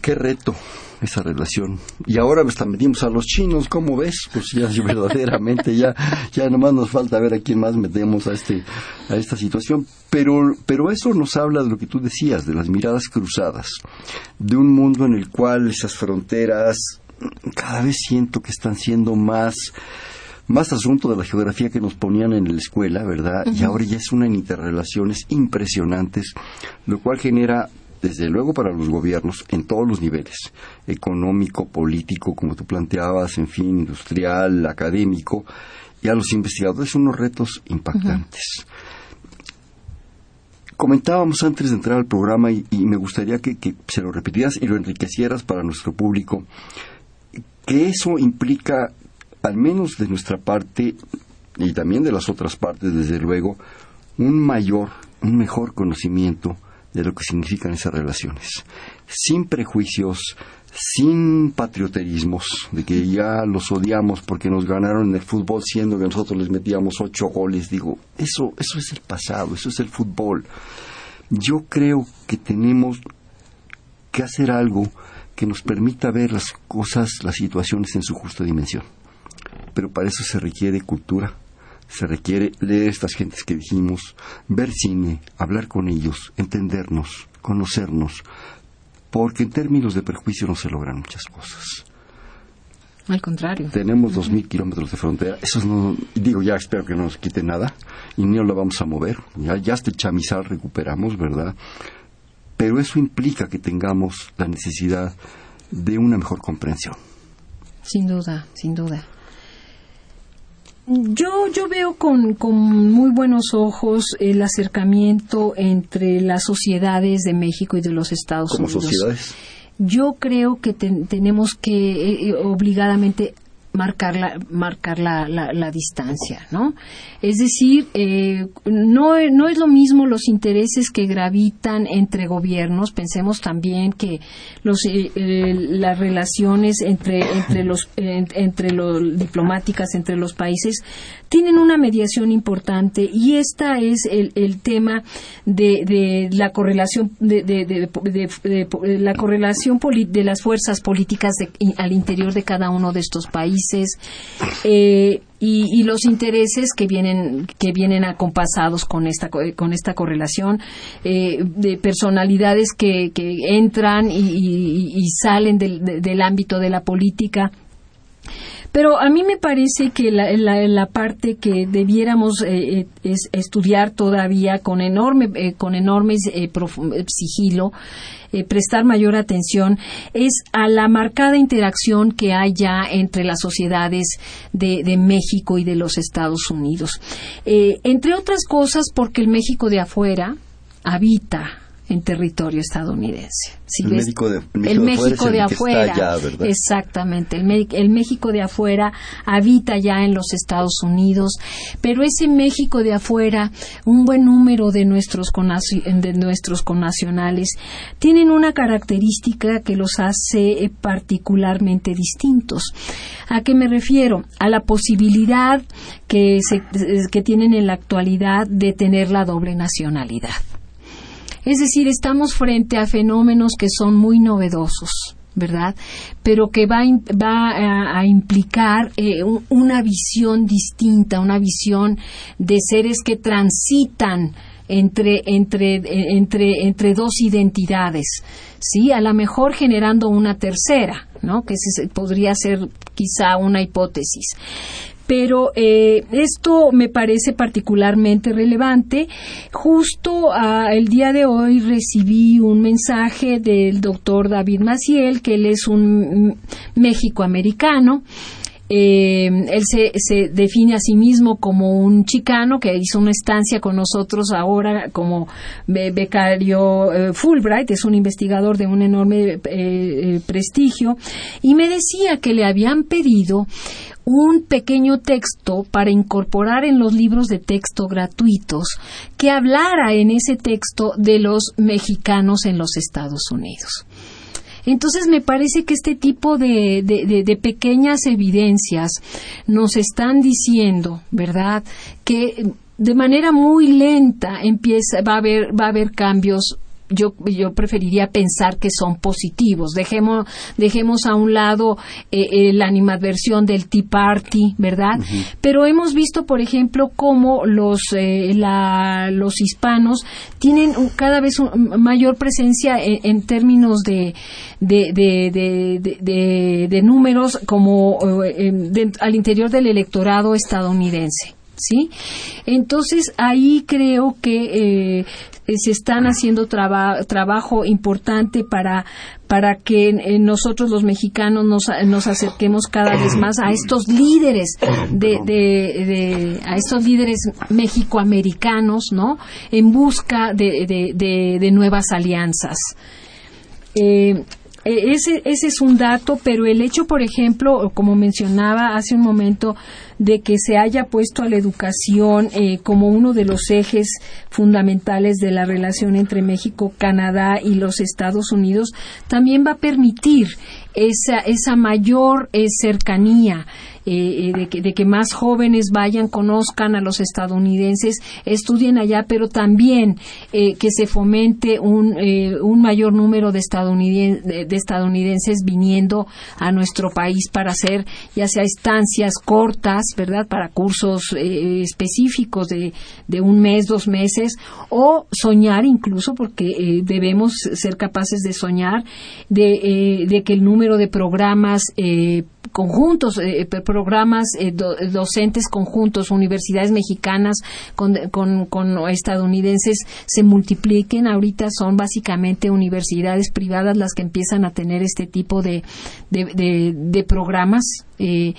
Qué reto esa relación. Y ahora hasta metimos a los chinos, ¿cómo ves? Pues ya verdaderamente ya, ya nomás nos falta ver a quién más metemos a este, a esta situación. Pero, pero eso nos habla de lo que tú decías, de las miradas cruzadas, de un mundo en el cual esas fronteras cada vez siento que están siendo más más asunto de la geografía que nos ponían en la escuela, ¿verdad? Y ahora ya es una interrelaciones impresionantes, lo cual genera desde luego para los gobiernos en todos los niveles, económico, político, como tú planteabas, en fin, industrial, académico, y a los investigadores unos retos impactantes. Comentábamos antes de entrar al programa y, y me gustaría que, que, se lo repitieras y lo enriquecieras para nuestro público, que eso implica al menos de nuestra parte y también de las otras partes, desde luego, un mayor, un mejor conocimiento de lo que significan esas relaciones, sin prejuicios, sin patrioterismos, de que ya los odiamos porque nos ganaron en el fútbol siendo que nosotros les metíamos ocho goles, digo, eso, eso es el pasado, eso es el fútbol. Yo creo que tenemos que hacer algo que nos permita ver las cosas, las situaciones en su justa dimensión. Pero para eso se requiere cultura, se requiere leer estas gentes que dijimos, ver cine, hablar con ellos, entendernos, conocernos, porque en términos de perjuicio no se logran muchas cosas. Al contrario. Tenemos dos mil kilómetros de frontera. Eso no, digo, ya espero que no nos quite nada y ni lo vamos a mover. Ya, ya el chamizal recuperamos, ¿verdad? Pero eso implica que tengamos la necesidad de una mejor comprensión. Sin duda, sin duda. Yo, yo veo con, con, muy buenos ojos el acercamiento entre las sociedades de México y de los Estados ¿Como Unidos. sociedades? Yo creo que ten, tenemos que eh, obligadamente marcar la, marcar la, la, la distancia, ¿no? Es decir, eh, no, no es lo mismo los intereses que gravitan entre gobiernos. Pensemos también que los, eh, eh, las relaciones entre, entre los, entre los diplomáticas entre los países tienen una mediación importante y esta es el, el tema de, de, la correlación de, de la correlación de las fuerzas políticas al interior de cada uno de estos países eh, y, los intereses que vienen que vienen acompasados con esta con esta correlación eh, de personalidades que, que entran y, y, y salen del, de, del ámbito de la política pero a mí me parece que la, la, parte que debiéramos eh, es estudiar todavía con enorme eh, con enorme eh, sigilo eh, prestar mayor atención es a la marcada interacción que hay ya entre las sociedades de, de México y de los Estados Unidos. Eh, entre otras cosas porque el México de afuera habita en territorio estadounidense. ¿Sí el, México de, el, el México de, afuera, allá, exactamente, el, el, México de afuera habita ya en los Estados Unidos, pero ese México de afuera, un buen número de nuestros, de nuestros connacionales tienen una característica que los hace eh, particularmente distintos. ¿A qué me refiero? A la posibilidad que, se, que tienen en la actualidad de tener la doble nacionalidad. Es decir, estamos frente a fenómenos que son muy novedosos. ¿verdad? Pero que va, va a, implicar eh, un, una visión distinta, una visión de seres que transitan entre, entre, entre, entre dos identidades, ¿sí? A lo mejor generando una tercera, ¿no? Que se, podría ser quizá una hipótesis pero eh, esto me parece particularmente relevante. Justo ah, el día de hoy recibí un mensaje del doctor David Maciel, que él es un México-americano, eh, él se, se, define a sí mismo como un chicano que hizo una estancia con nosotros ahora como becario eh, Fulbright, es un investigador de un enorme eh, prestigio, y me decía que le habían pedido un pequeño texto para incorporar en los libros de texto gratuitos que hablara en ese texto de los mexicanos en los Estados Unidos. Entonces me parece que este tipo de, de, pequeñas evidencias nos están diciendo, ¿verdad?, que de manera muy lenta empieza, va a haber, va a haber cambios yo, yo preferiría pensar que son positivos. Dejemos, dejemos a un lado eh, eh, la animadversión del Tea Party, ¿verdad? Pero hemos visto, por ejemplo, cómo los, eh, la, los hispanos tienen cada vez mayor presencia en, términos de, de, de, de, números como al interior del electorado estadounidense. ¿Sí? Entonces ahí creo que eh, se están haciendo trabajo importante para para que eh, nosotros los mexicanos nos, nos, acerquemos cada vez más a estos líderes de, de, a estos líderes mexicoamericanos, ¿no? En busca de, de nuevas alianzas. Eh, ese, ese es un dato, pero el hecho, por ejemplo, como mencionaba hace un momento, de que se haya puesto a la educación eh, como uno de los ejes fundamentales de la relación entre México, Canadá y los Estados Unidos, también va a permitir esa, esa mayor eh, cercanía eh, eh, de, que, de, que, más jóvenes vayan, conozcan a los estadounidenses, estudien allá, pero también eh, que se fomente un, un mayor número de, de, estadounidenses viniendo a nuestro país para hacer ya sea estancias cortas, ¿verdad? Para cursos específicos de, de, un mes, dos meses, o soñar incluso, porque debemos ser capaces de soñar, de, de que el número de programas conjuntos, eh, programas eh, docentes conjuntos, universidades mexicanas con, con, estadounidenses se multipliquen. Ahorita son básicamente universidades privadas las que empiezan a tener este tipo de, de, de programas eh,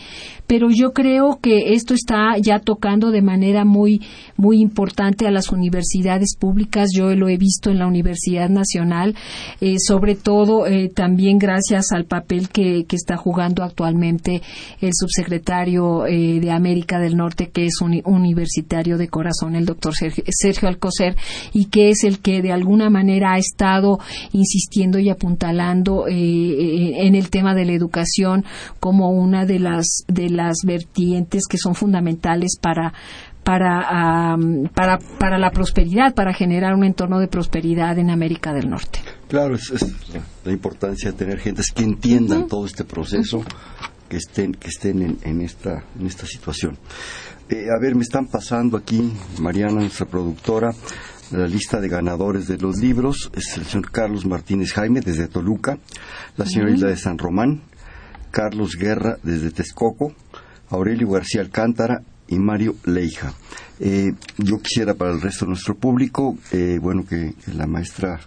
pero yo creo que esto está ya tocando de manera muy muy importante a las universidades públicas. Yo lo he visto en la Universidad Nacional, eh, sobre todo eh, también gracias al papel que, que, está jugando actualmente el subsecretario de América del Norte, que es un universitario de corazón, el doctor Sergio, Sergio Alcocer, y que es el que de alguna manera ha estado insistiendo y apuntalando en el tema de la educación como una de de las de las vertientes que son fundamentales para para, para, para la prosperidad, para generar un entorno de prosperidad en América del Norte. Claro, es, la, importancia de tener gentes que entiendan todo este proceso, que estén, que estén en, esta, en esta situación. Eh, a ver, me están pasando aquí, Mariana, nuestra productora, la lista de ganadores de los libros. Es el señor Carlos Martínez Jaime, desde Toluca, la señora Isla de San Román, Carlos Guerra desde Texcoco, Aurelio García Alcántara y Mario Leija. Eh, yo quisiera para el resto de nuestro público, eh, bueno, que, la maestra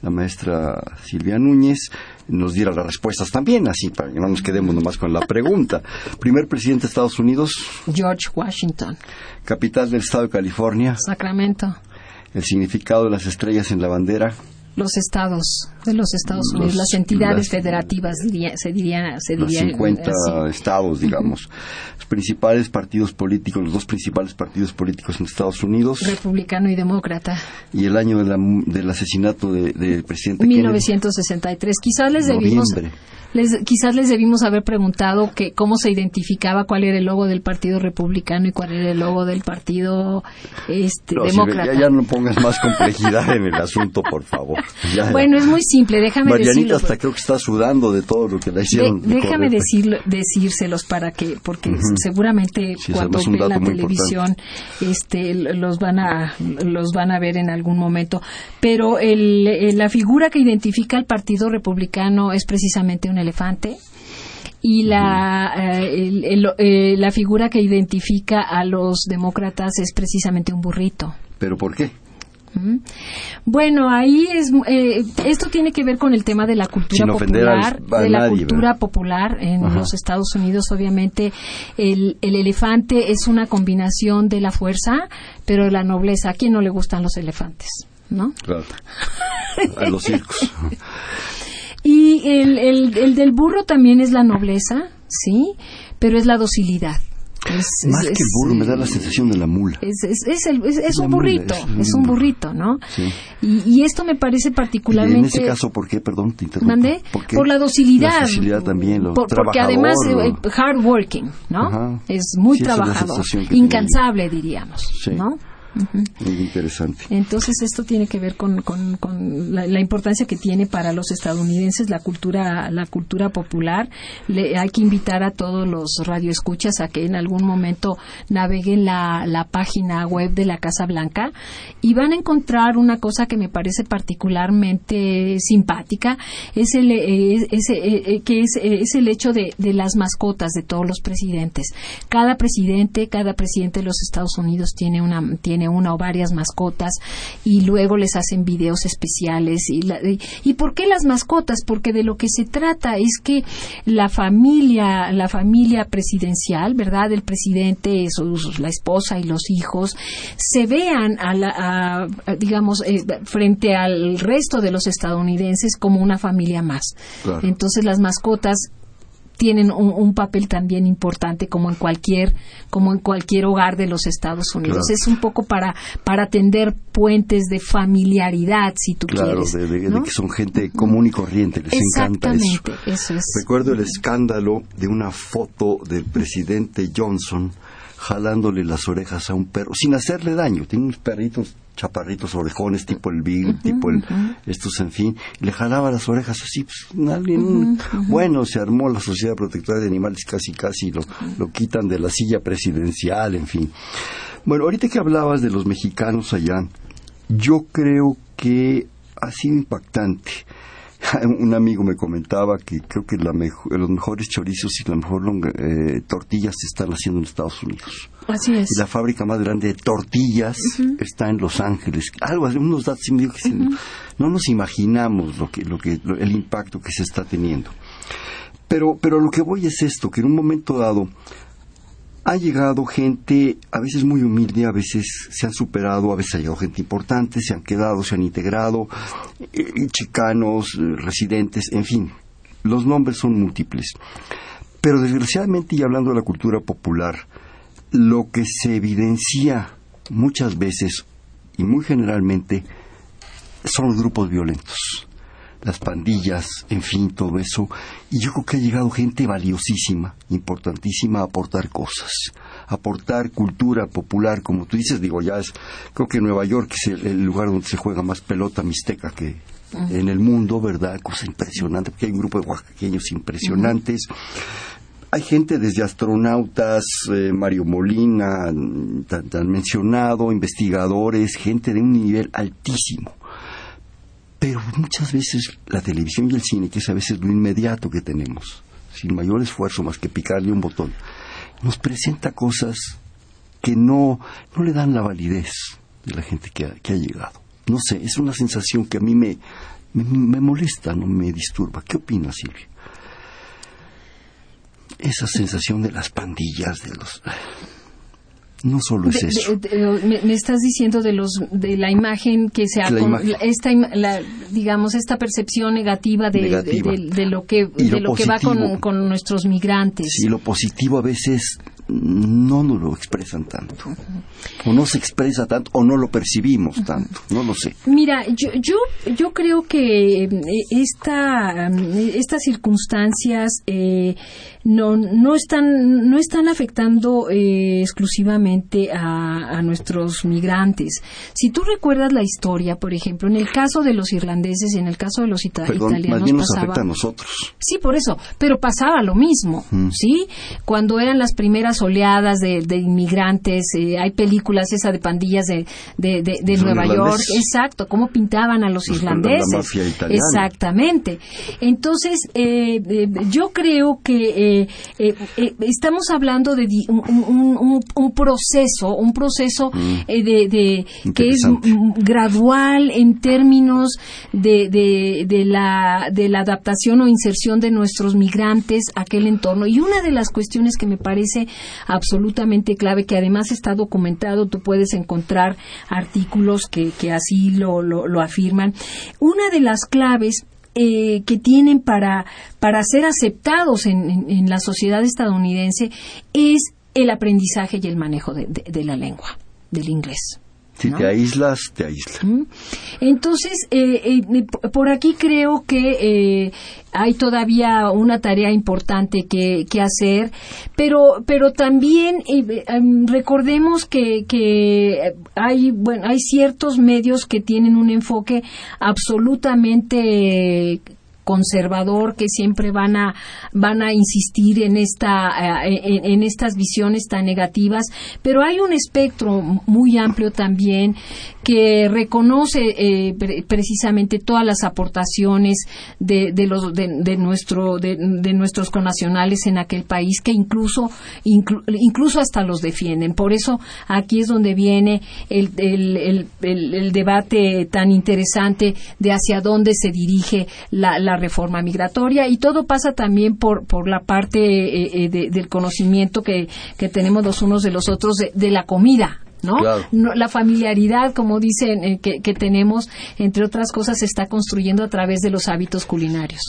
la maestra Silvia Núñez nos diera las respuestas también, así para que no nos quedemos nomás con la pregunta. Primer presidente de Estados Unidos. George Washington. Capital del Estado de California. Sacramento. El significado de las estrellas en la bandera los estados de los Estados Unidos, las entidades federativas se diría, se diría los 50 estados, digamos. Los principales partidos políticos, los dos principales partidos políticos en Estados Unidos. Republicano y demócrata. Y el año del asesinato del de presidente 1963. Quizás les debimos quizás les debimos haber preguntado que cómo se identificaba cuál era el logo del Partido Republicano y cuál era el logo del Partido este, Demócrata. ya, no pongas más complejidad en el asunto, por favor. bueno, es muy simple, déjame Marianita hasta creo que está sudando de todo lo que la hicieron. déjame decírselos para que, porque seguramente cuando vean la televisión este, los, van a, los van a ver en algún momento. Pero el, la figura que identifica al Partido Republicano es precisamente un elefante y la, eh, el- el- eh, la figura que identifica a los demócratas es precisamente un burrito. ¿Pero por qué? Bueno, ahí es eh, esto tiene que ver con el tema de la cultura popular, a de la nadie, cultura ¿verdad? popular en Ajá. los Estados Unidos. Obviamente, el, el elefante es una combinación de la fuerza, pero de la nobleza. ¿A quién no le gustan los elefantes? ¿No? Claro. A los circos. Y el, el, el del burro también es la nobleza, sí, pero es la docilidad. Es, Más es- que el burro, me da la sensación de la mula. es, el- un burrito, es es, un burrito, ¿no? Sí. Y, y esto me parece Y particularmente... en ese caso, ¿por qué? Perdón, te interrumpo. ¿Mandé? ¿Por la docilidad. La docilidad también, lo Por- porque además eh, hard working, ¿no? Ajá. Es muy Sí, trabajador, incansable diríamos, Sí. ¿no? Muy interesante. Entonces esto tiene que ver con, con- con la, la importancia que tiene para los estadounidenses la cultura la cultura popular. Le- hay que invitar a todos los radioescuchas a que en algún momento naveguen la, la página web de la Casa Blanca y van a encontrar una cosa que me parece particularmente simpática es el eh, es- eh, eh, que es, eh, es el hecho de, de las mascotas de todos los presidentes. Cada presidente, cada presidente de los Estados Unidos tiene una tiene una o varias mascotas y luego les hacen videos especiales y, la- y, ¿y por qué las mascotas? Porque de lo que se trata es que la familia la familia presidencial, ¿verdad? El presidente, sus- la esposa y los hijos se vean a la, a- a, digamos eh, frente al resto de los estadounidenses como una familia más. Claro. Entonces las mascotas tienen un, un papel también importante como en cualquier como en cualquier hogar de los Estados Unidos Claro. es un poco para para tender puentes de familiaridad si tú Claro, quieres de, de- que son gente común y corriente, les encanta eso. eso es Recuerdo el escándalo de una foto del presidente Johnson jalándole las orejas a un perro, sin hacerle daño. Tiene unos perritos chaparritos, orejones, tipo el Big, tipo el, estos, en fin. y le jalaba las orejas así, pues, alguien, bueno, se armó la Sociedad Protectora de Animales casi, casi lo, lo quitan de la silla presidencial, en fin. Bueno, ahorita que hablabas de los mexicanos allá, yo creo que ha sido impactante. Un amigo me comentaba que creo que la mejo- los mejores chorizos y la mejor eh, tortillas se están haciendo en Estados Unidos. así es Y la fábrica más grande de tortillas está en Los Ángeles. Algo unos datos y me dijo que se- no nos imaginamos lo que, lo que, lo- el impacto que se está teniendo. Pero, pero lo que voy es esto, que en un momento dado ha llegado gente, a veces muy humilde, a veces se han superado, a veces ha llegado gente importante, se han quedado, se han integrado, eh, chicanos, eh, residentes, en fin, los nombres son múltiples. Pero desgraciadamente, y hablando de la cultura popular, lo que se evidencia muchas veces y muy generalmente son los grupos violentos, las pandillas, en fin, todo eso. Y yo creo que ha llegado gente valiosísima, importantísima a aportar cosas, aportar cultura popular, como tú dices, digo, ya es, creo que Nueva York es el, el lugar donde se juega más pelota mixteca que en el mundo, ¿verdad? Cosa impresionante, porque hay un grupo de oaxaqueños impresionantes. Hay gente desde astronautas, eh, Mario Molina, mm, tan, tan mencionado, investigadores, gente de un nivel altísimo. Pero muchas veces la televisión y el cine, que es a veces lo inmediato que tenemos, sin mayor esfuerzo más que picarle un botón, nos presenta cosas que no, no le dan la validez de la gente que ha, que ha llegado. No sé, es una sensación que a mí me, me, me molesta, no me disturba. ¿Qué opinas, Silvia? Esa sensación de las pandillas, de los... No solo es De- eso. de- de- me, me estás diciendo de los de la imagen que se ha La con- esta la- digamos esta percepción negativa de, Negativa. lo que Y de lo lo que va con, con nuestros migrantes Sí, lo positivo a veces no nos lo expresan tanto. O no se expresa tanto, o no lo percibimos tanto. No lo sé. Mira, yo, yo, yo creo que eh, esta, eh, estas circunstancias eh, no, no, están, no están afectando eh, exclusivamente a, a nuestros migrantes. Si tú recuerdas la historia, por ejemplo, en el caso de los irlandeses y en el caso de los ita- Perdón, italianos más bien nos pasaba- afecta a nosotros. Sí, por eso, pero pasaba lo mismo, Mm. ¿sí? Cuando eran las primeras oleadas de, de inmigrantes, eh, hay películas esa de pandillas de, de, de, de Son Nueva York, exacto, cómo pintaban a los la irlandeses. mafia italiana. Exactamente. Entonces, eh, eh, yo creo que eh, eh, eh, estamos hablando de un, un- un- un proceso, un proceso eh, de, de- que es Mm. Mm, gradual en términos de, de, de la, de la adaptación o inserción de nuestros migrantes a aquel entorno. Y una de las cuestiones que me parece absolutamente clave, que además está documentado, tú puedes encontrar artículos que, que así lo, lo, lo afirman, una de las claves eh, que tienen para, para ser aceptados en, en- la sociedad estadounidense es el aprendizaje y el manejo de- de la lengua, del inglés. Si ¿no? te aíslas, te aíslas. ¿Mm? Entonces, eh, eh, por aquí creo que eh, hay todavía una tarea importante que, que hacer, pero, pero también eh, em, recordemos que, que hay, bueno, hay ciertos medios que tienen un enfoque absolutamente conservador que siempre van a van a insistir en esta eh, en, estas visiones tan negativas. Pero hay un espectro muy amplio también que reconoce eh, pre- precisamente todas las aportaciones de, de los de, nuestro de, de nuestros connacionales en aquel país que incluso inclu- incluso hasta los defienden. Por eso aquí es donde viene el, el, el, el- el debate tan interesante de hacia dónde se dirige la, la reforma migratoria y todo pasa también por, por la parte eh, eh, de- del conocimiento que, que tenemos los unos de los otros de, de la comida. ¿no? Claro. No, la familiaridad, como dicen, eh, que, que tenemos, entre otras cosas, se está construyendo a través de los hábitos culinarios.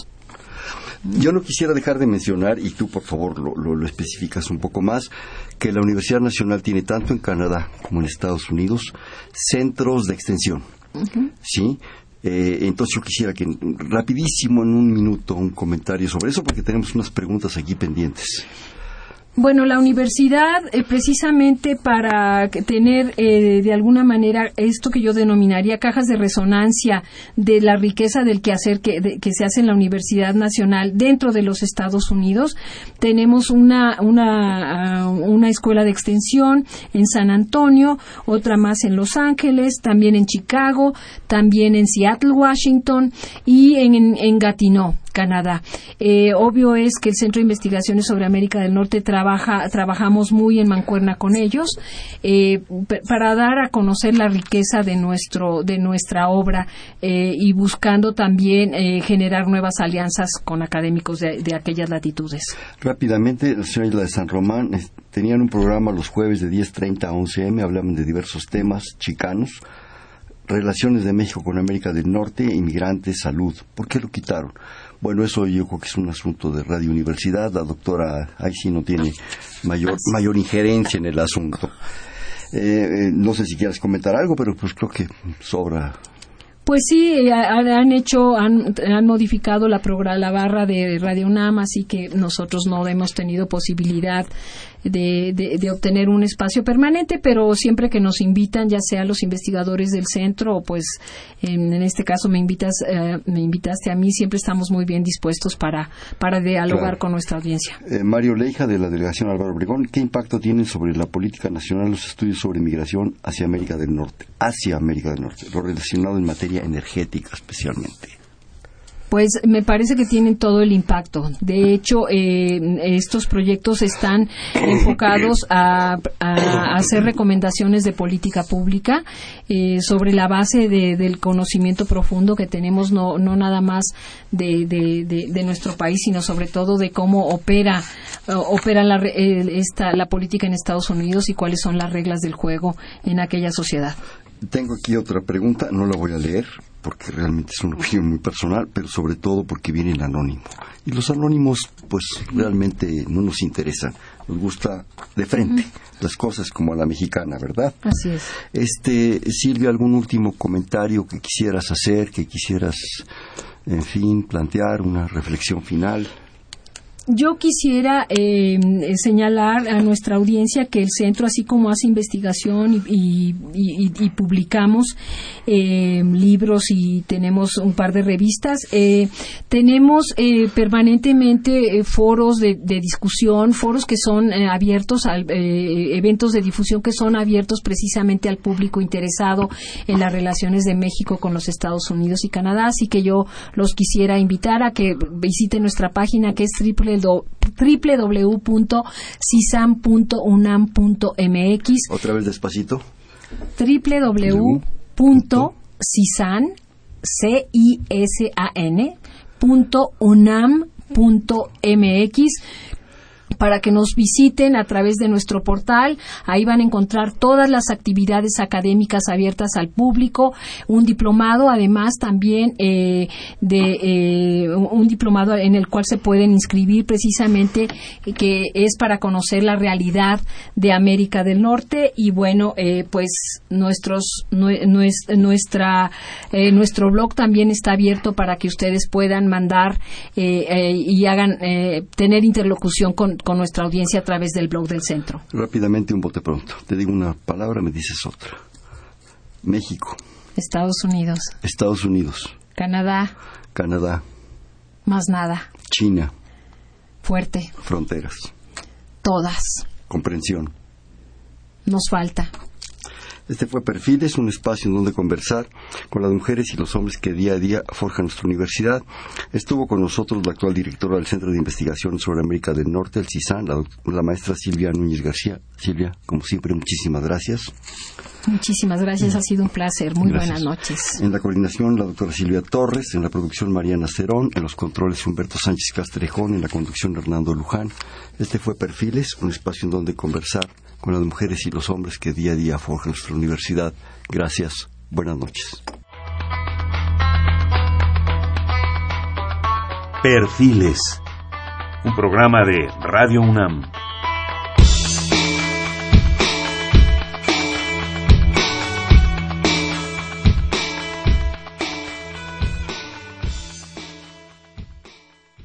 Yo no quisiera dejar de mencionar, y tú por favor lo, lo- lo especificas un poco más, que la Universidad Nacional tiene tanto en Canadá como en Estados Unidos centros de extensión. ¿Sí? Eh, entonces yo quisiera que rapidísimo, en un minuto, un comentario sobre eso, porque tenemos unas preguntas aquí pendientes. Bueno, la universidad, eh, precisamente para tener eh, de alguna manera esto que yo denominaría cajas de resonancia de la riqueza del quehacer que, de- que se hace en la Universidad Nacional dentro de los Estados Unidos, tenemos una, una, ah, una escuela de extensión en San Antonio, otra más en Los Ángeles, también en Chicago, también en Seattle, Washington y en, en, en Gatineau. Canadá. Eh, obvio es que el Centro de Investigaciones sobre América del Norte trabaja, trabajamos muy en mancuerna con ellos eh, para dar a conocer la riqueza de nuestro, de nuestra obra eh, y buscando también eh, generar nuevas alianzas con académicos de, de aquellas latitudes. Rápidamente, la señora de San Román tenían un programa los jueves de 10.30 a 11 m, hablaban de diversos temas chicanos, relaciones de México con América del Norte, inmigrantes, salud. ¿Por qué lo quitaron? Bueno, eso yo creo que es un asunto de Radio Universidad. La doctora ahí sí no tiene mayor, mayor injerencia en el asunto. Eh, eh, no sé si quieras comentar algo, pero pues creo que sobra. Pues sí, eh, han hecho, han, han modificado la, la barra de Radio UNAM, así que nosotros no hemos tenido posibilidad de, de- de obtener un espacio permanente, pero siempre que nos invitan, ya sea los investigadores del centro o pues en, en este caso me invitas, eh, me invitaste a mí, siempre estamos muy bien dispuestos para, para dialogar Claro. con nuestra audiencia. Eh, Mario Leija, de la Delegación Álvaro Obregón, ¿qué impacto tienen sobre la política nacional los estudios sobre migración hacia América del Norte? Hacia América del Norte, lo relacionado en materia energética especialmente. Pues me parece que tienen todo el impacto. De hecho, eh, estos proyectos están enfocados a, hacer recomendaciones de política pública eh, sobre la base de- del conocimiento profundo que tenemos, no, no nada más de, de- nuestro país, sino sobre todo de cómo opera, eh, opera la, esta, la política en Estados Unidos y cuáles son las reglas del juego en aquella sociedad. Tengo aquí otra pregunta, no la voy a leer porque realmente es una opinión muy personal, pero sobre todo porque viene en anónimo. Y los anónimos, pues realmente no nos interesan. Nos gusta de frente las cosas como a la mexicana, ¿verdad? Así es. Este, Silvia, ¿algún último comentario que quisieras hacer, que quisieras, en fin, plantear una reflexión final? Yo quisiera eh, señalar a nuestra audiencia que el centro, así como hace investigación y, publicamos eh, libros y tenemos un par de revistas, eh, tenemos permanentemente foros de, discusión, foros que son abiertos, a eventos de difusión que son abiertos precisamente al público interesado en las relaciones de México con los Estados Unidos y Canadá. Así que yo los quisiera invitar a que visiten nuestra página que es triple www.cisam.unam.mx. Otra vez despacito. www.cisan.unam.mx para que nos visiten a través de nuestro portal. Ahí van a encontrar todas las actividades académicas abiertas al público, un diplomado, además también eh, de eh, un diplomado en el cual se pueden inscribir precisamente que es para conocer la realidad de América del Norte y bueno, eh, pues nuestros nuestra nuestro blog también está abierto para que ustedes puedan mandar y hagan tener interlocución con con nuestra audiencia a través del blog del centro. Rápidamente, un bote pronto. Te digo una palabra, me dices otra. México. Estados Unidos. Estados Unidos. Canadá. Canadá. Más nada. China. Fuerte. Fronteras. Todas. Comprensión. Nos falta. Este fue Perfiles, un espacio en donde conversar con las mujeres y los hombres que día a día forjan nuestra universidad. Estuvo con nosotros la actual directora del Centro de Investigación sobre América del Norte, el CISAN, la, maestra Silvia Núñez García. Silvia, como siempre, muchísimas gracias. Muchísimas gracias, ha sido un placer. Muy buenas noches. En la coordinación, la doctora Silvia Torres, en la producción, Mariana Cerón, en los controles, Humberto Sánchez Castrejón, en la conducción, Hernando Luján. Este fue Perfiles, un espacio en donde conversar con las mujeres y los hombres que día a día forjan nuestra universidad. Gracias. Buenas noches. Perfiles, un programa de Radio UNAM.